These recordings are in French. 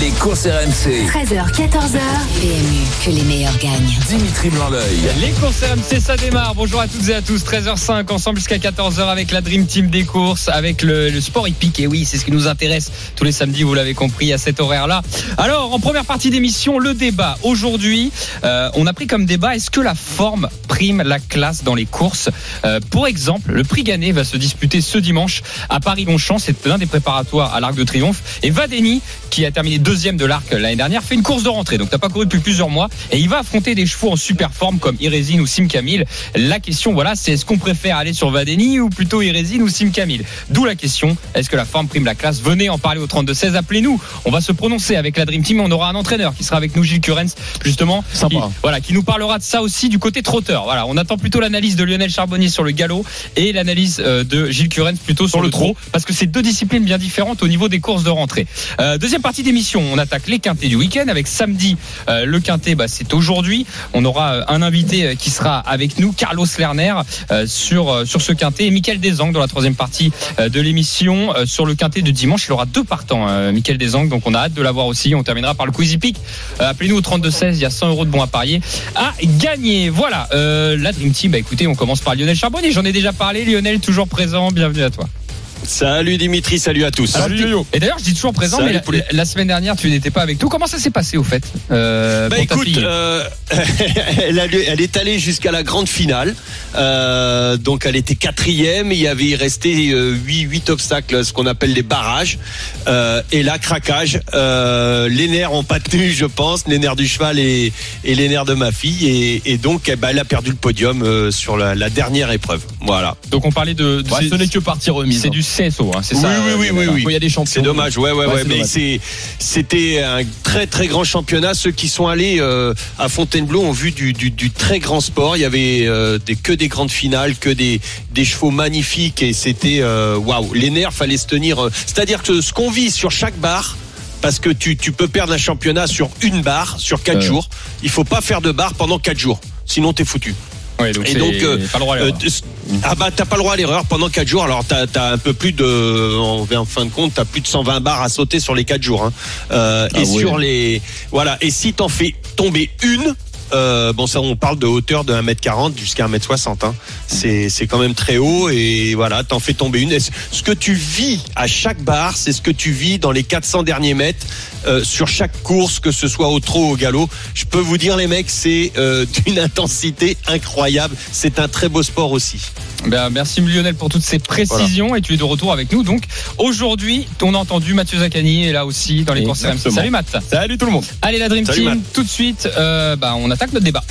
Les courses RMC. 13h, 14h. PMU, que les meilleurs gagnent. Dimitri Blanc-L'œil. Les courses RMC, ça démarre. Bonjour à toutes et à tous. 13h05, ensemble jusqu'à 14h avec la Dream Team des courses, avec le, le sport hippique. Et oui, c'est ce qui nous intéresse tous les samedis, vous l'avez compris, à cet horaire-là. Alors, en première partie d'émission, le débat. Aujourd'hui, euh, on a pris comme débat, est-ce que la forme prime la classe dans les courses? Euh, Pour exemple, le prix Gannet va se disputer ce dimanche à Paris-Longchamp. C'est l'un des préparatoires à l'Arc de Triomphe. Et Vadeni, qui a terminé deuxième de l'arc l'année dernière, fait une course de rentrée. Donc, t'as pas couru depuis plusieurs mois. Et il va affronter des chevaux en super forme comme Irésine ou Sim Camille. La question, voilà, c'est est-ce qu'on préfère aller sur Vadeni ou plutôt Irésine ou Sim Camille D'où la question, est-ce que la forme prime la classe? Venez en parler au 32-16, appelez-nous. On va se prononcer avec la Dream Team. On aura un entraîneur qui sera avec nous, Gilles Curens, justement. Sympa. Qui, voilà, qui nous parlera de ça aussi du côté trotteur. Voilà, on attend plutôt l'analyse de Lionel Charbonnier sur le galop et l'analyse euh, de Gilles Curens plutôt sur, le trot, parce que c'est deux disciplines bien différentes au niveau des courses de rentrée. Euh, deuxième partie d'émission, on attaque les quintés du week-end avec samedi euh, le quintet, bah, c'est aujourd'hui. On aura euh, un invité euh, qui sera avec nous, Carlos Lerner, sur ce quintet et Michael Desang dans la troisième partie de l'émission sur le quintet de dimanche. Il aura deux partants, euh, Michael Desang, donc on a hâte de l'avoir aussi. On terminera par le pick. Euh, Appelez-nous au 32 16, il y a 100 euros de bons à parier à gagner. Voilà, la Dream Team. Bah écoutez, on commence par Lionel Charbonnier. J'en ai déjà parlé. Lionel toujours présent. Bienvenue à toi. Salut Dimitri, salut à tous. Salut Yo-Yo. Et d'ailleurs, je dis toujours présent, Salut, mais la, semaine dernière, tu n'étais pas avec nous. Comment ça s'est passé au fait euh, Bah pour ta écoute, fille euh, elle, a- elle est allée jusqu'à la grande finale. Euh, donc elle était quatrième. Il y avait resté euh, huit, huit obstacles, ce qu'on appelle les barrages. Euh, et là, craquage. Euh, les nerfs ont pas tenu, je pense, les nerfs du cheval et, et les nerfs de ma fille. Et, et donc, eh ben, elle a perdu le podium euh, sur la, la dernière épreuve. Voilà. Donc on parlait de. de- Ouais, ce n'est que partie remise. C'est du CSO, hein, c'est Oui, ça. oui, oui, euh, oui, oui. Quand il y a des champions. C'est dommage, ouais, ouais, Ouais, mais c'est, c'était un très, très grand championnat. Ceux qui sont allés euh, à Fontainebleau ont vu du, du, du très grand sport. Il y avait euh, des, que des grandes finales, que des, des chevaux magnifiques, et c'était waouh. Les nerfs, fallait se tenir. c'est-à-dire que ce qu'on vit sur chaque barre. Parce que tu, tu peux perdre un championnat sur une barre, sur quatre jours. Il faut pas faire de barre pendant quatre jours. Sinon, t'es foutu. Ouais, donc Et donc, euh, pas le droit à l'erreur. Euh, ah bah t'as pas le droit à l'erreur pendant 4 jours. Alors t'as as un peu plus de, en, en fin de compte, t'as plus de 120 barres à sauter sur les 4 jours. Hein. Euh, Ah et ouais. sur les, voilà. Et si t'en fais tomber une, euh, bon ça on parle de hauteur de 1m40 jusqu'à 1m60. Hein. C'est c'est quand même très haut et voilà t'en fais tomber une. Et ce que tu vis à chaque barre, c'est ce que tu vis dans les 400 derniers mètres euh, sur chaque course, que ce soit au trot ou au galop. Je peux vous dire les mecs, c'est euh, d'une intensité incroyable. C'est un très beau sport aussi. Ben, merci Lionel pour toutes ces précisions et tu es de retour avec nous. Donc aujourd'hui, on a entendu Mathieu Zaccani est là aussi dans les courses RMC. Salut Matt. Salut tout le monde. Allez la Dream Salut, Team, Matt. tout de suite, euh, bah, on attaque notre débat.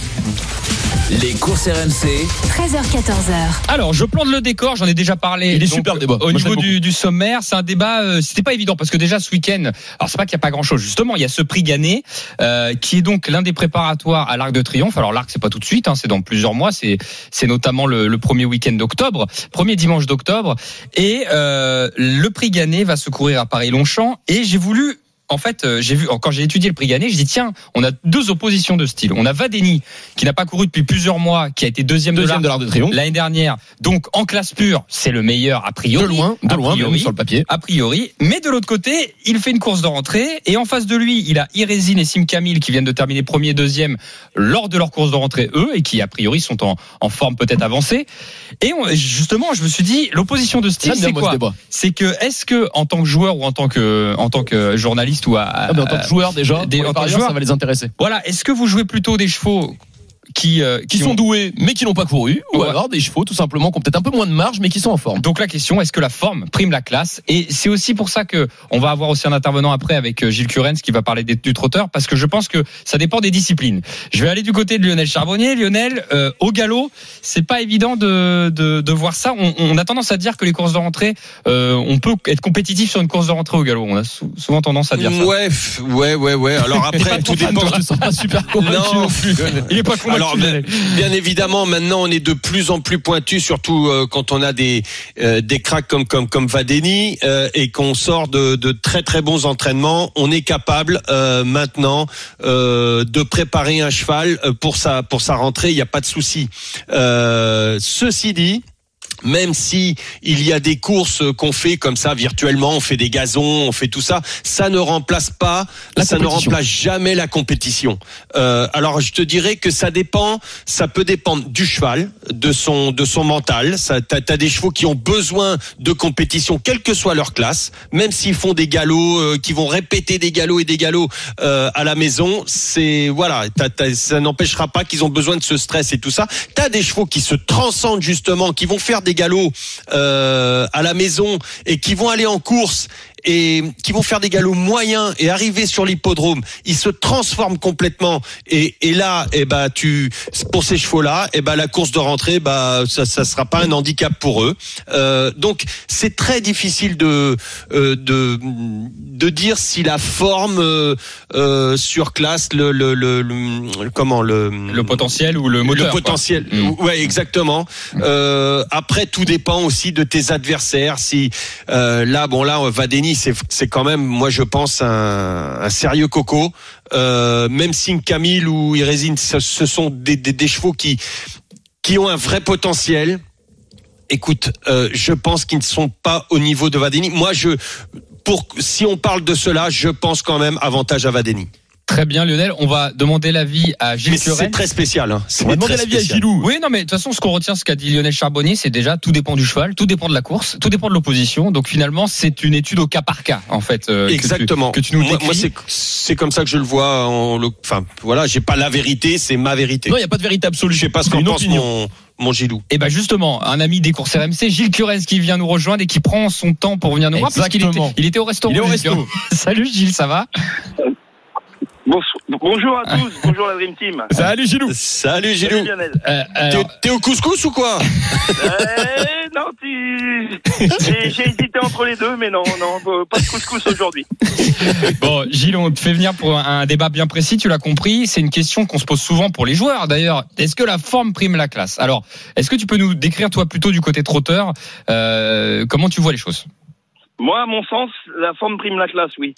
Les courses RMC. 13h, 14h. Alors, je plante le décor, j'en ai déjà parlé. Il est donc, super le débat. Au Moi, niveau du, du sommaire, c'est un débat, euh, c'était pas évident parce que déjà ce week-end, alors c'est pas qu'il y a pas grand-chose. Justement, il y a ce prix gagné euh, qui est donc l'un des préparatoires à l'Arc de Triomphe. Alors l'Arc, c'est pas tout de suite, hein, c'est dans plusieurs mois. C'est c'est notamment le, le premier week-end d'octobre, premier dimanche d'octobre, et euh, le prix gagné va se courir à Paris-Longchamp. Et j'ai voulu en fait, euh, j'ai vu quand j'ai étudié le prix gagné, je dis tiens, on a deux oppositions de style. On a Vadeni qui n'a pas couru depuis plusieurs mois, qui a été deuxième, Deuxième de l'Arc de Triomphe. l'année dernière. Donc en classe pure, c'est le meilleur a priori. De loin, de A loin, priori. sur le papier. A priori, mais de l'autre côté, il fait une course de rentrée et en face de lui, il a Irésine et Sim Camille qui viennent de terminer premier et deuxième lors de leur course de rentrée eux et qui a priori sont en, en forme peut-être avancée. Et on- justement, je me suis dit l'opposition de style c'est quoi? C'est que est-ce que en tant que joueur ou en tant que en tant que journaliste ou à, Ah, en tant que joueur déjà, des- en les tant que parieurs, joueur. ça va les intéresser. voilà, est-ce que vous jouez plutôt des chevaux qui euh, Qui ont- sont doués, mais qui n'ont pas couru, ou Ouais. alors des chevaux tout simplement qui ont peut-être un peu moins de marge, mais qui sont en forme. Donc la question, est-ce que la forme prime la classe? Et c'est aussi pour ça que on va avoir aussi un intervenant après avec euh, Gilles Curens qui va parler des- du trotteur, parce que je pense que ça dépend des disciplines. Je vais aller du côté de Lionel Charbonnier. Lionel, euh, au galop, c'est pas évident de, de, de voir ça. On, on a tendance à dire que les courses de rentrée, euh, on peut être compétitif sur une course de rentrée au galop. On a sou- souvent tendance à dire ça. Ouais, ouais, ouais, ouais. Alors après, tout dépend. Je sens pas super convaincu Non. non plus. Il est pas convaincu Alors bien, bien évidemment, maintenant on est de plus en plus pointu, surtout euh, quand on a des euh, des cracks comme comme comme Vadeni euh, et qu'on sort de, de très très bons entraînements. On est capable euh, maintenant euh, de préparer un cheval euh, pour sa pour sa rentrée. Il n'y a pas de souci. Euh, ceci dit même si il y a des courses qu'on fait comme ça virtuellement, on fait des gazons, on fait tout ça, ça ne remplace pas, La ça ne remplace jamais la compétition. Euh, alors je te dirais que ça dépend, ça peut dépendre du cheval, de son de son mental. Ça, t'as, t'as des chevaux qui ont besoin de compétition, quelle que soit leur classe, même s'ils font des galops, euh, qui vont répéter des galops et des galops euh, à la maison, c'est voilà, t'as- t'as- ça n'empêchera pas qu'ils ont besoin de ce stress et tout ça. T'as des chevaux qui se transcendent justement, qui vont faire des galops euh, à la maison et qui vont aller en course et qui vont faire des galops moyens et arriver sur l'hippodrome, ils se transforment complètement et, et là, eh ben tu pour ces chevaux-là, eh ben la course de rentrée, bah ça, ça sera pas un handicap pour eux. Euh, donc c'est très difficile de euh, de de dire si la forme euh, euh, sur classe le, le, le, le- comment le Le potentiel ou le moteur. le potentiel, Mm. ouais, exactement. Euh, après, tout dépend aussi de tes adversaires. Si euh, là, bon, là, Vadeni, c'est quand même, moi, je pense un, sérieux coco. Euh, même si Camille ou Irésine, ce, sont des, chevaux qui qui ont un vrai potentiel. Écoute, euh, je pense qu'ils ne sont pas au niveau de Vadeni. Moi, je pour si on parle de cela, je pense quand même avantage à Vadeni. Très bien, Lionel. On va demander l'avis à Gilles Mais c'est très spécial. Hein. C'est On va demander l'avis à. Gilou. Oui, non, mais de toute façon, ce qu'on retient, ce qu'a dit Lionel Charbonnier, c'est déjà tout dépend du cheval, tout dépend de la course, tout dépend de l'opposition. Donc finalement, c'est une étude au cas par cas, en fait. euh, que tu- Exactement. Que tu, nous moi, décris. moi, c'est c'est comme ça que je le vois. En, le- enfin, voilà, j'ai pas la vérité, c'est ma vérité. Non, il n'y a pas de vérité absolue. je sais pas ce qu'en pense mon mon Gilou. Et ben justement, un ami des courses RMC, Gilles Curez, qui vient nous rejoindre et qui prend son temps pour venir nous voir, puisqu'il était, Exactement. il était au restaurant. Il est au resto. Salut Gilles, ça va? Bonjour à tous, bonjour la Dream Team. Salut Gilou. Salut Gilou. Euh, T'es alors, t'es au couscous ou quoi Euh, non, tu... j'ai hésité entre les deux, mais non, non, pas de couscous aujourd'hui. Bon, Gilles, on te fait venir pour un débat bien précis, tu l'as compris. C'est une question qu'on se pose souvent pour les joueurs. D'ailleurs, est-ce que la forme prime la classe? Alors, est-ce que tu peux nous décrire, toi, plutôt du côté trotteur, euh, comment tu vois les choses? Moi, à mon sens, la forme prime la classe, oui.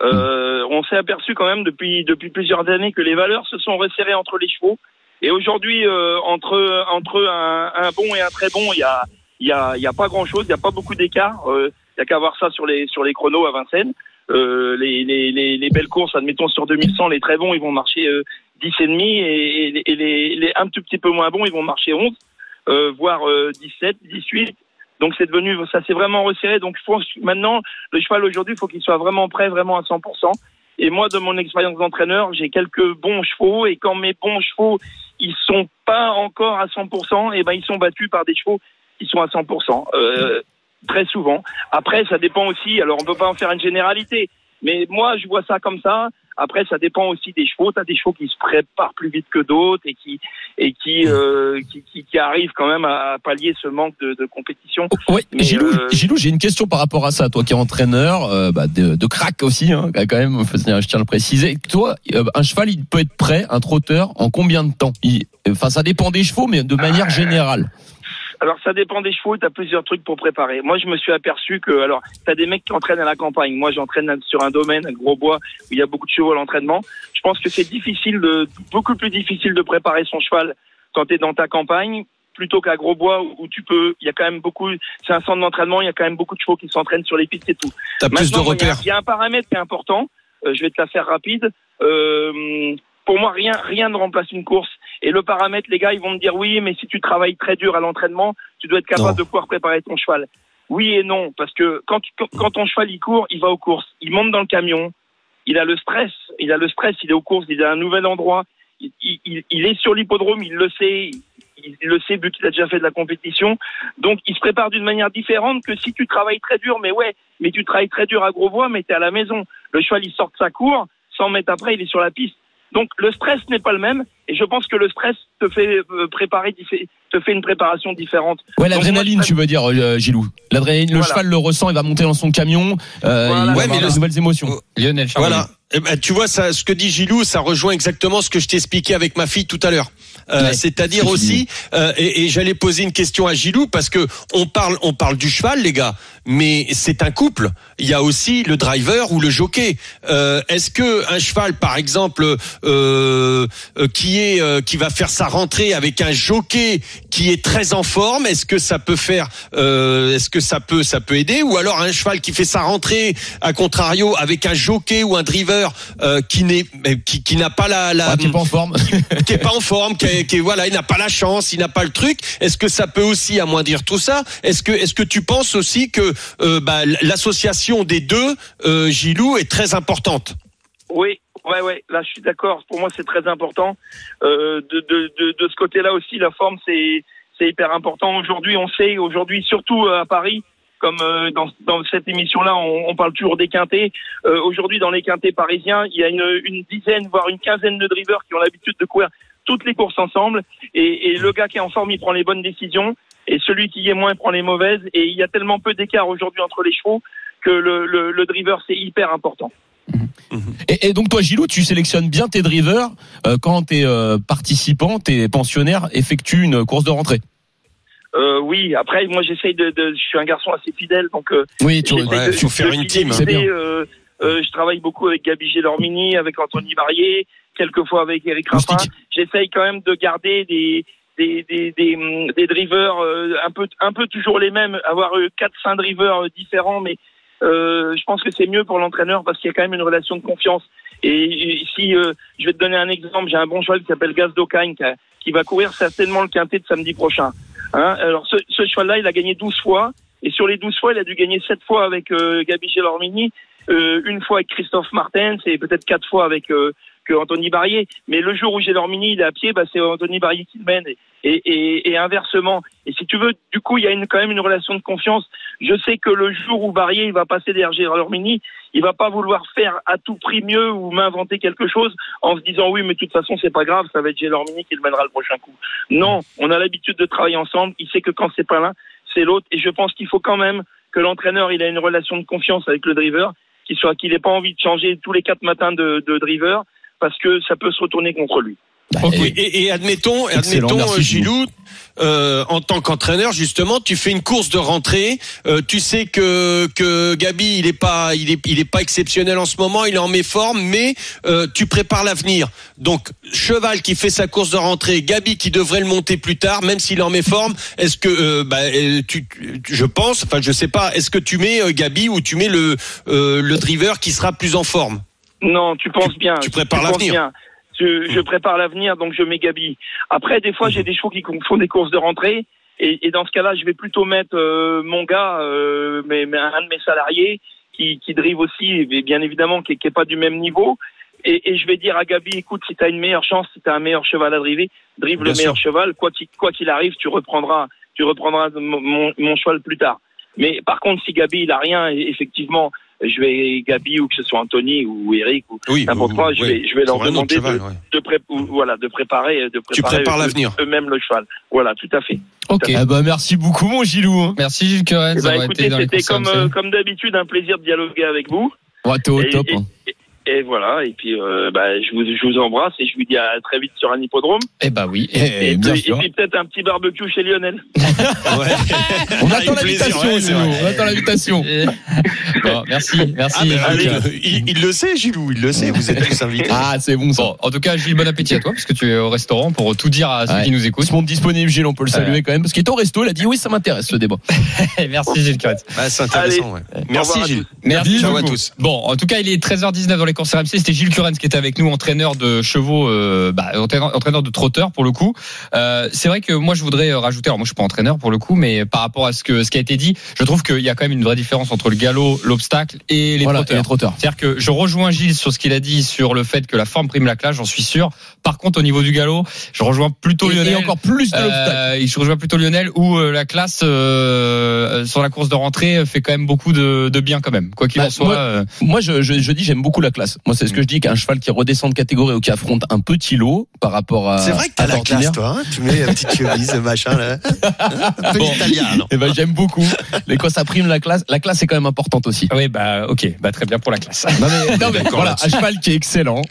Euh, on s'est aperçu quand même depuis depuis plusieurs années que les valeurs se sont resserrées entre les chevaux. Et aujourd'hui, euh, entre entre un, bon et un très bon, il y a y a y a pas grand chose, il y a pas beaucoup d'écart. Euh, Il y a qu'à voir ça sur les sur les chronos à Vincennes. Euh, les, les, les, les belles courses, admettons sur 2100, les très bons, ils vont marcher euh, 10 et demi, et, les, les un tout petit peu moins bons, ils vont marcher 11, euh, voire euh, 17, 18. Donc c'est devenu, ça s'est vraiment resserré. Donc maintenant le cheval aujourd'hui, il faut qu'il soit vraiment prêt, vraiment à 100%. Et moi, de mon expérience d'entraîneur, j'ai quelques bons chevaux, et quand mes bons chevaux, ils sont pas encore à 100%, et ben ils sont battus par des chevaux qui sont à 100%. Euh, très souvent. Après, ça dépend aussi. Alors, on peut pas en faire une généralité, mais moi, je vois ça comme ça. Après, ça dépend aussi des chevaux. Tu as des chevaux qui se préparent plus vite que d'autres et qui et qui, euh, qui, qui qui arrivent quand même à pallier ce manque de, de compétition. Oui, Mais, Gilou, euh, Gilou, j'ai une question par rapport à ça. Toi qui es entraîneur, euh, bah, de, de crack aussi, hein, quand même, je tiens à le préciser. Toi, un cheval, il peut être prêt, un trotteur, en combien de temps? Il- Enfin, ça dépend des chevaux, mais de manière générale. Alors, ça dépend des chevaux. Tu as plusieurs trucs pour préparer. Moi, je me suis aperçu que, alors, tu as des mecs qui entraînent à la campagne. Moi, j'entraîne sur un domaine, un gros bois, où il y a beaucoup de chevaux à l'entraînement. Je pense que c'est difficile de, beaucoup plus difficile de préparer son cheval quand tu es dans ta campagne plutôt qu'à gros bois où tu peux, il y a quand même beaucoup, c'est un centre d'entraînement, il y a quand même beaucoup de chevaux qui s'entraînent sur les pistes et tout. T'as plus de Maintenant, il y repères. Y, a un paramètre qui est important. Euh, je vais te la faire rapide. Euh, pour moi, rien, rien ne remplace une course. Et le paramètre, les gars, ils vont me dire oui, mais si tu travailles très dur à l'entraînement, tu dois être capable Non. de pouvoir préparer ton cheval. Oui et non, parce que quand, quand, ton cheval il court, il va aux courses, il monte dans le camion, il a le stress, il a le stress, il est aux courses, il est à un nouvel endroit, il, il- est sur l'hippodrome, il le sait, il, il le sait vu qu'il a déjà fait de la compétition, donc il se prépare d'une manière différente que si tu travailles très dur, mais ouais, mais tu travailles très dur à gros voix, mais tu es à la maison. Le cheval, il sort de sa cour, 100 mètres après, il est sur la piste. Donc le stress n'est pas le même, et je pense que le stress te fait euh, préparer, te fait une préparation différente. Ouais, l'adrénaline, tu veux dire, euh, Gilou. L'adrénaline, le cheval le ressent, il va monter dans son camion, euh, Voilà. il va Ouais, avoir mais de le- nouvelles émotions. Lionel Charbonnier. Voilà. Eh ben, tu vois, ça, ce que dit Gilou, ça rejoint exactement ce que je t'ai expliqué avec ma fille tout à l'heure. Euh, Ouais, C'est-à-dire aussi, euh, et, et j'allais poser une question à Gilou parce que on parle, on parle du cheval, les gars, mais c'est un couple. Il y a aussi le driver ou le jockey. Euh, Est-ce que un cheval, par exemple, euh, euh, qui est, euh, qui va faire sa rentrée avec un jockey qui est très en forme, est-ce que ça peut faire, euh, est-ce que ça peut, ça peut aider, ou alors un cheval qui fait sa rentrée, à contrario, avec un jockey ou un driver euh, qui n'est, qui, qui n'a pas la, la t'es pas en forme. qui est pas en forme, qui, qui voilà, il n'a pas la chance, il n'a pas le truc. Est-ce que ça peut aussi amoindrir tout ça Est-ce que est-ce que tu penses aussi que euh, bah, l'association des deux, euh, Gilou, est très importante? Oui, ouais, ouais. Là, je suis d'accord. Pour moi, c'est très important. Euh, de, de, de, ce côté-là aussi, la forme, c'est c'est hyper important. Aujourd'hui, on sait, aujourd'hui, surtout à Paris, comme dans, dans cette émission-là, on, parle toujours des quintés. Aujourd'hui, dans les quintés parisiens, il y a une, une dizaine, voire une quinzaine de drivers qui ont l'habitude de courir toutes les courses ensemble. Et, et le gars qui est en forme, il prend les bonnes décisions. Et celui qui y est moins prend les mauvaises. Et il y a tellement peu d'écart aujourd'hui entre les chevaux que le, le, le driver, c'est hyper important. Et, et donc toi, Gilou, tu sélectionnes bien tes drivers euh, quand tes euh, participants, tes pensionnaires effectuent une course de rentrée. Euh, oui, après, moi, j'essaye de, de, je suis un garçon assez fidèle, donc euh, Oui, tu ouais, de, faut faire une team, c'est bien. Euh, euh, je travaille beaucoup avec Gabi Gélormini, avec Anthony Barrier, quelquefois avec Eric Raffin. J'essaye quand même de garder des des des des, hum, des drivers euh, un peu un peu toujours les mêmes, avoir euh, quatre cinq drivers euh, différents, mais euh, je pense que c'est mieux pour l'entraîneur parce qu'il y a quand même une relation de confiance. Et, et si euh, je vais te donner un exemple, j'ai un bon cheval qui s'appelle Gaz d'Ocagne qui va courir certainement le quintet de samedi prochain. Hein Alors ce, ce cheval-là, il a gagné 12 fois. Et sur les 12 fois, il a dû gagner 7 fois avec euh, Gabi Gélormini, euh, une fois avec Christophe Martens et peut-être 4 fois avec euh, Anthony Barrier. Mais le jour où Gélormini il est à pied, bah, c'est Anthony Barrier qui le mène. Et, et, et, et inversement. Et si tu veux, du coup, il y a une, quand même une relation de confiance. Je sais que le jour où Barrier il va passer derrière Gélormini, il va pas vouloir faire à tout prix mieux ou m'inventer quelque chose en se disant oui, mais de toute façon, c'est pas grave, ça va être Gélormini qui le mènera le prochain coup. Non, on a l'habitude de travailler ensemble. Il sait que quand c'est pas l'un, c'est l'autre. Et je pense qu'il faut quand même que l'entraîneur il a une relation de confiance avec le driver, qu'il soit qu'il n'ait pas envie de changer tous les quatre matins de, de driver parce que ça peut se retourner contre lui. Et, et- et admettons, Excellent, admettons merci, euh, Gilou, euh, en tant qu'entraîneur justement, tu fais une course de rentrée. euh, tu sais que que Gabi, il est pas, il est, il est pas exceptionnel en ce moment. Il est en méforme, mais euh, tu prépares l'avenir. Donc cheval qui fait sa course de rentrée, Gabi qui devrait le monter plus tard, même s'il est en méforme. Est-ce que euh, bah, euh, tu, tu- je pense, enfin je sais pas, est-ce que tu mets euh, Gabi ou tu mets le euh, le driver qui sera plus en forme? Non, tu penses bien. tu prépares l'avenir. Je, je prépare l'avenir, donc je mets Gabi. Après, des fois, j'ai des chevaux qui font des courses de rentrée. Et, et dans ce cas-là, je vais plutôt mettre euh, mon gars, euh, mais, mais un de mes salariés, qui, qui drive aussi, mais bien évidemment, qui n'est pas du même niveau. Et, et je vais dire à Gabi, écoute, si tu as une meilleure chance, si tu as un meilleur cheval à driver, drive Bien le meilleur cheval. Quoi qu'il quoi qu'il arrive, tu reprendras, tu reprendras mon, mon, mon cheval plus tard. Mais par contre, si Gabi il a rien, et effectivement, je vais Gabi ou que ce soit Anthony ou Eric ou Oui, n'importe quoi, je vais, je vais leur demander cheval, de, ouais. de, pré- ou- voilà, de préparer, de préparer Tu prépares eux- l'avenir. eux-mêmes le cheval. Voilà, tout à fait. Ok. Ah bah merci beaucoup mon Gilou. hein. Merci Gilles Curens Eh ben, d'avoir écoutez, c'était comme, euh, comme d'habitude un plaisir de dialoguer avec vous. Ouais, t'es au Et- top. et- hein. Et voilà, et puis euh, bah, je, vous, je vous embrasse et je vous dis à très vite sur un hippodrome. Eh bah oui. Eh, et, bien puis, et puis peut-être un petit barbecue chez Lionel. On attend l'invitation, ouais. On attend l'invitation. Bon, merci, merci. Ah, allez, il, il le sait, Gilou, il le sait, vous êtes tous invités. Ah, c'est bon ça. Bon, en tout cas, Gilles, bon appétit à toi, parce que tu es au restaurant pour tout dire à ceux Ouais. qui nous écoutent. se montre disponible, Gilles, on peut le saluer Ouais. quand même, parce qu'il est au resto, il a dit oui, ça m'intéresse ce débat. Merci Gilles c'est intéressant, ouais. Merci, Gilles. Merci à tous. Bon, en tout cas, il est 13h19 dans les RMC. C'était Gilles Curens qui était avec nous, entraîneur de chevaux, euh, bah, entraîneur, entraîneur de trotteurs pour le coup. Euh, c'est vrai que moi, je voudrais euh, rajouter. Alors moi, je suis pas entraîneur pour le coup, mais par rapport à ce que ce qui a été dit, je trouve qu'il y a quand même une vraie différence entre le galop, l'obstacle et les voilà, trotteurs. les trotteurs. C'est-à-dire que je rejoins Gilles sur ce qu'il a dit sur le fait que la forme prime la classe, j'en suis sûr. Par contre, au niveau du galop, je rejoins plutôt Et, Lionel. et encore plus de l'obstacle. Euh, je rejoins plutôt Lionel où euh, la classe euh, sur la course de rentrée fait quand même beaucoup de, de bien quand même. Quoi qu'il Bah, en soit. moi- Moi, je, je, je dis, j'aime beaucoup la classe. Moi, c'est ce que je dis qu'un cheval qui redescend de catégorie ou qui affronte un petit lot par rapport à. C'est vrai que t'as la classe, toi. Hein tu mets la petite chemise, machin, là. Un peu Bon. italien, non Eh ben, j'aime beaucoup. Mais quand ça prime la classe, la classe est quand même importante aussi. Oui, bah ok, bah très bien pour la classe. Non mais, non, mais D'accord voilà, un cheval qui est excellent.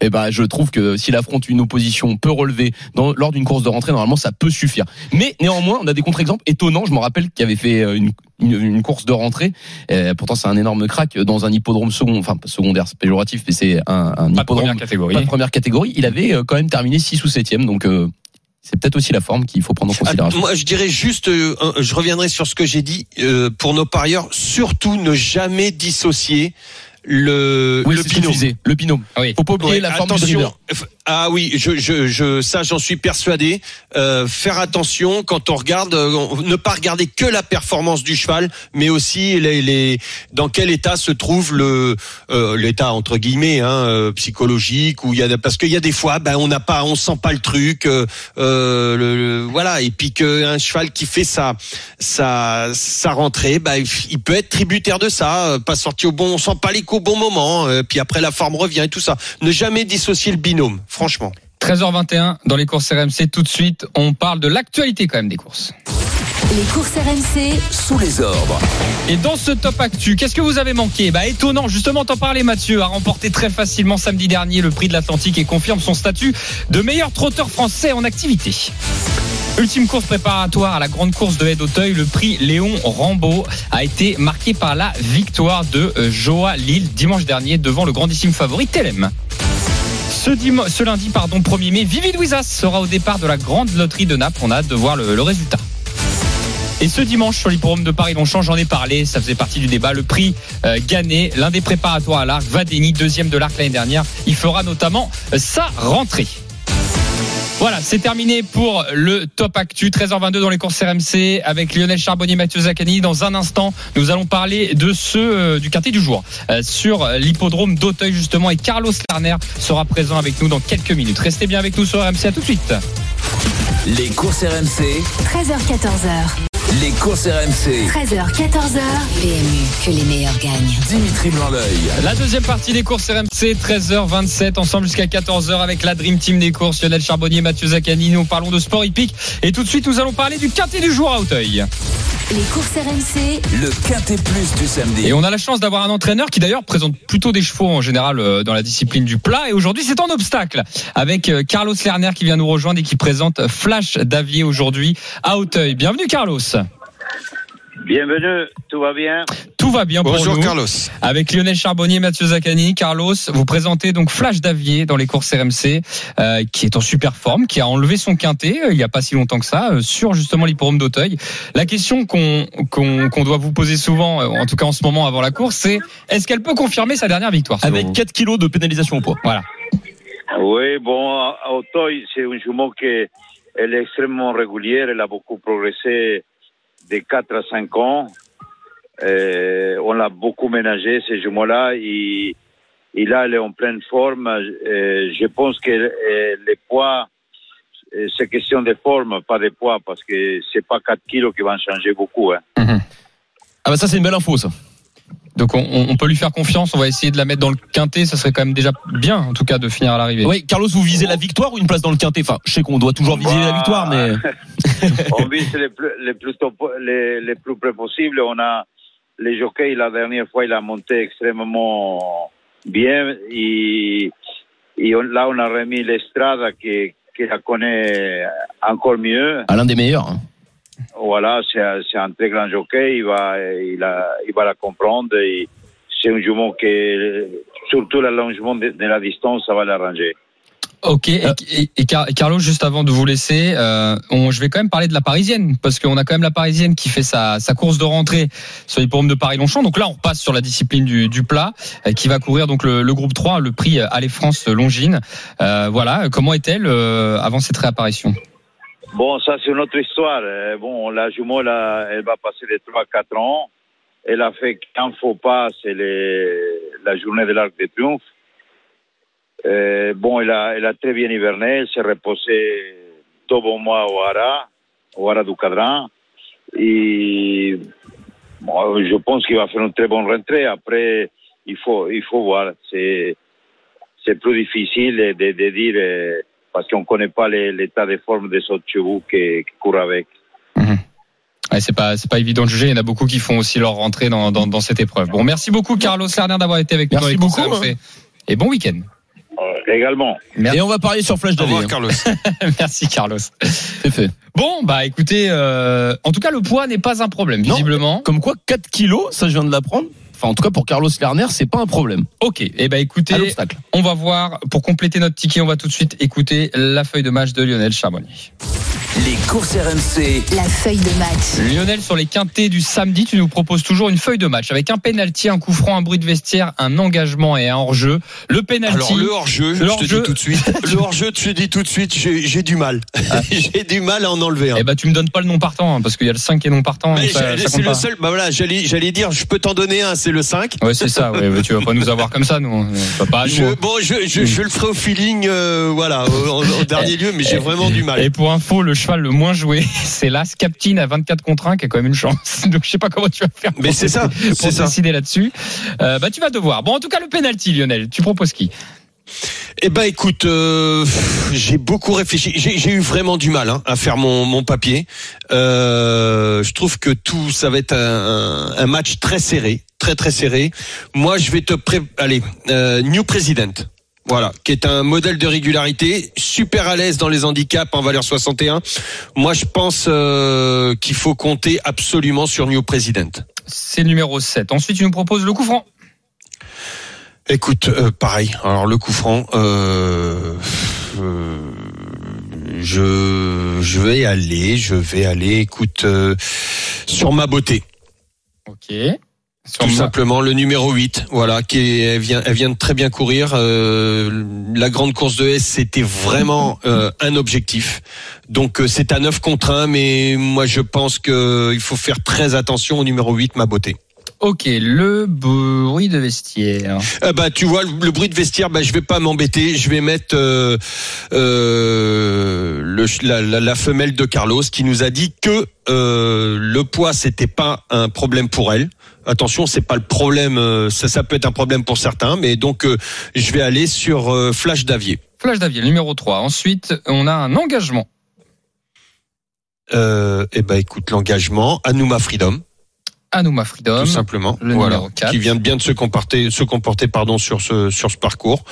Et ben, je trouve que s'il affronte une opposition peu relevée dans, lors d'une course de rentrée, normalement, ça peut suffire. Mais néanmoins, on a des contre-exemples étonnants. Je me rappelle qu'il avait fait euh, une, une, une course de rentrée. Euh, pourtant, c'est un énorme crack dans un hippodrome second, enfin pas secondaire, c'est péjoratif, mais c'est un, un Pas de première catégorie. pas de première catégorie. Il avait euh, quand même terminé 6 ou 7 donc. euh, c'est peut-être aussi la forme qu'il faut prendre en Ah, considération. Moi, je dirais juste, euh, je reviendrai sur ce que j'ai dit euh, pour nos parieurs. Surtout, ne jamais dissocier le, oui, le binôme. le binôme. Ah oui. Faut pas oublier Ouais, la forme du driver. Ah oui, je, je, je, ça j'en suis persuadé. Euh, faire attention quand on regarde, euh, ne pas regarder que la performance du cheval, mais aussi les, les dans quel état se trouve le euh, l'état entre guillemets hein, euh, psychologique ou il y a parce qu'il y a des fois, ben on n'a pas, on sent pas le truc, euh, euh, le, le- voilà, et puis qu'un cheval qui fait sa sa sa rentrée, ben il peut être tributaire de ça, pas sorti au bon, on sent pas les coups au bon moment, euh, puis après la forme revient et tout ça. Ne jamais dissocier le binôme, franchement. 13h21 dans les courses RMC. Tout de suite, on parle de l'actualité quand même des courses. Les courses RMC, Sous les ordres. Et dans ce top actu, qu'est-ce que vous avez manqué? Bah étonnant, justement, t'en parlais Mathieu, a remporté très facilement samedi dernier le prix de l'Atlantique et confirme son statut de meilleur trotteur français en activité. Ultime course préparatoire à la grande course de Haie d'Auteuil, le prix Léon Rambaud a été marqué par la victoire de Joa Lille dimanche dernier devant le grandissime favori Telem. Ce, lundi, pardon, 1er mai, Vivi Louisas sera au départ de la grande loterie de Naples. On a hâte de voir le, résultat. Et ce dimanche sur l'hippodrome de Paris-Longchamp, j'en ai parlé, ça faisait partie du débat. Le prix euh, Gannet, l'un des préparatoires à l'arc, Vadeni, deuxième de l'arc l'année dernière, il fera notamment euh, sa rentrée. Voilà, c'est terminé pour le top actu 13h22 dans les courses RMC avec Lionel Charbonnier, Mathieu Zaccani. Dans un instant, nous allons parler de ceux euh, du quartier du jour euh, sur l'hippodrome d'Auteuil justement et Carlos Lerner sera présent avec nous dans quelques minutes. Restez bien avec nous sur RMC à tout de suite. Les courses RMC. 13h14h. Les courses RMC. 13h, 14h. PMU, que les meilleurs gagnent. Dimitri Blanc-L'œil. La deuxième partie des courses RMC, 13h27, ensemble jusqu'à 14h avec la Dream Team des courses, Lionel Charbonnier, Mathieu Zaccani. Nous parlons de sport hippique. Et tout de suite, nous allons parler du quintet du jour à Auteuil. Les courses RMC, Le quintet plus du samedi. Et on a la chance d'avoir un entraîneur qui d'ailleurs présente plutôt des chevaux en général euh, dans la discipline du plat. Et aujourd'hui, c'est en obstacle avec euh, Carlos Lerner qui vient nous rejoindre et qui présente Flash d'Avier aujourd'hui à Auteuil. Bienvenue Carlos. Bienvenue, tout va bien Tout va bien pour Bonjour nous. Carlos. Avec Lionel Charbonnier, Mathieu Zaccani, Carlos, vous présentez donc Flash d'Avier dans les courses RMC, euh, qui est en super forme, qui a enlevé son quintet euh, il n'y a pas si longtemps que ça, euh, sur justement l'hippodrome d'Auteuil. La question qu'on qu'on qu'on doit vous poser souvent, euh, en tout cas en ce moment avant la course, c'est est-ce qu'elle peut confirmer sa dernière victoire Avec vous 4 kilos de pénalisation au poids. Voilà. Oui, bon, Auteuil, c'est une jument qui est, elle est extrêmement régulière, elle a beaucoup progressé de 4 à 5 ans. Euh, on l'a beaucoup ménagé, ces jumeaux-là, et, et là, elle est en pleine forme. Euh, je pense que euh, les poids, c'est question de forme, pas de poids, parce que c'est pas 4 kilos qui vont changer beaucoup. Hein. Ah bah ça c'est une belle info ça. Donc on, peut lui faire confiance, on va essayer de la mettre dans le quintet, ça serait quand même déjà bien en tout cas de finir à l'arrivée. Oui, Carlos, vous visez la victoire ou une place dans le quintet? Enfin, je sais qu'on doit toujours viser la victoire, mais on vise les plus, les plus, tôt- les, les plus près possible. On a les jockeys, la dernière fois, il a monté extrêmement bien. Et, et on- là, on a remis l'Estrada qui, qui la connaît encore mieux. à l'un des meilleurs. hein. Voilà, c'est un, très grand jockey. Il va, il, va la comprendre. C'est un jument qui, surtout l'allongement de, la distance, ça va l'arranger. Ok, et, et- et Car- Carlos, juste avant de vous laisser, euh, je vais quand même parler de la parisienne, parce qu'on a quand même la parisienne qui fait sa, course de rentrée sur pommes de Paris-Longchamp. Donc là, on repasse sur la discipline du, plat, euh, qui va courir donc le, groupe 3, le prix Allez France Longines. Euh, voilà, comment est-elle avant cette réapparition? Bon, ça c'est une autre histoire. Euh, Bon, la jumeau, elle va passer les 3-4 ans. Elle a fait qu'un faux pas, c'est la journée de l'Arc de Triomphe. Euh, bon, elle a, très bien hiverné, elle s'est reposée deux bons mois au Hara, au Hara du Cadran. Et bon, je pense qu'il va faire une très bonne rentrée. Après, il faut, il faut voir. C'est, plus difficile de, de dire euh, parce qu'on ne connaît pas l'état de forme des autres chevaux qui, qui courent avec. Ouais, c'est pas c'est pas évident de juger. Il y en a beaucoup qui font aussi leur rentrée dans, dans, dans cette épreuve. Bon, merci beaucoup Carlos Lerner d'avoir été avec nous Merci beaucoup. Et bon week-end. Euh, également. Merci. Et on va parier sur Flash Au David. revoir, Carlos. Merci Carlos. C'est fait. Bon, bah écoutez, euh, en tout cas le poids n'est pas un problème, Non. visiblement. Comme quoi, 4 kilos, ça je viens de l'apprendre. Enfin, en tout cas, pour Carlos Lerner, c'est pas un problème. Ok, et ben écoutez, on va voir, pour compléter notre ticket, on va tout de suite écouter la feuille de match de Lionel Charbonnier. Les courses RMC. La feuille de match. Lionel, sur les quintés du samedi, tu nous proposes toujours une feuille de match avec un penalty, un coup franc, un bruit de vestiaire, un engagement et un hors-jeu. Le penalty. Alors le hors-jeu, Le je te dis tout de suite. Le hors-jeu, je te dis tout de suite, j'ai du mal. j'ai du mal à en enlever. un. Eh ben, tu me donnes pas le non partant, hein, parce qu'il y a le 5 qui est non partant. Ça c'est le pas. seul. Bah voilà, j'allais j'allais dire, je peux t'en donner un, c'est le 5. Ouais, c'est ça, ouais, mais tu vas pas nous avoir comme ça, nous. On va pas nous, Je, hein. bon, je, je, je le ferai au feeling, euh, voilà, au, au dernier lieu, mais j'ai vraiment du mal. Et pour info, le cheval le moins joué, c'est l'As Captain à 24 contre 1 qui a quand même une chance. Donc je sais pas comment tu vas faire. pour Mais c'est ça, Pour ça. décider là-dessus. Euh, bah tu vas devoir. Bon, en tout cas le penalty, Lionel. Tu proposes qui? Eh ben, écoute, euh, j'ai beaucoup réfléchi. J'ai j'ai eu vraiment du mal hein, à faire mon, mon papier. Euh, je trouve que tout, ça va être un, un match très serré, très très serré. Moi, je vais te pré... Allez, euh, New President. Voilà, qui est un modèle de régularité, super à l'aise dans les handicaps en valeur 61. Moi, je pense euh, qu'il faut compter absolument sur New President. C'est le numéro 7. Ensuite, tu nous proposes le coup franc. Écoute, euh, pareil. Alors le coup franc, euh, euh, je je vais aller, je vais aller. Écoute, euh, sur ma beauté, Ok. Tout simplement le numéro 8 voilà, qui est, elle vient, elle vient de très bien courir. Euh, la grande course de S, c'était vraiment euh, un objectif. Donc euh, c'est à 9 contre 1, mais moi je pense que il faut faire très attention au numéro 8, ma beauté. Ok, le bruit de vestiaire. Euh, bah tu vois le, le bruit de vestiaire bah je vais pas m'embêter je vais mettre euh, euh, le, la, la, la femelle de Carlos qui nous a dit que euh, le poids c'était pas un problème pour elle attention c'est pas le problème euh, ça ça peut être un problème pour certains mais donc euh, je vais aller sur euh, Flash Davier Flash Davier, numéro 3. Ensuite, on a un engagement. euh, et ben écoute l'engagement Anouma Freedom Anouma Freedom. tout simplement le voilà numéro 4. qui vient de bien de se comporter se comporter pardon sur ce sur ce parcours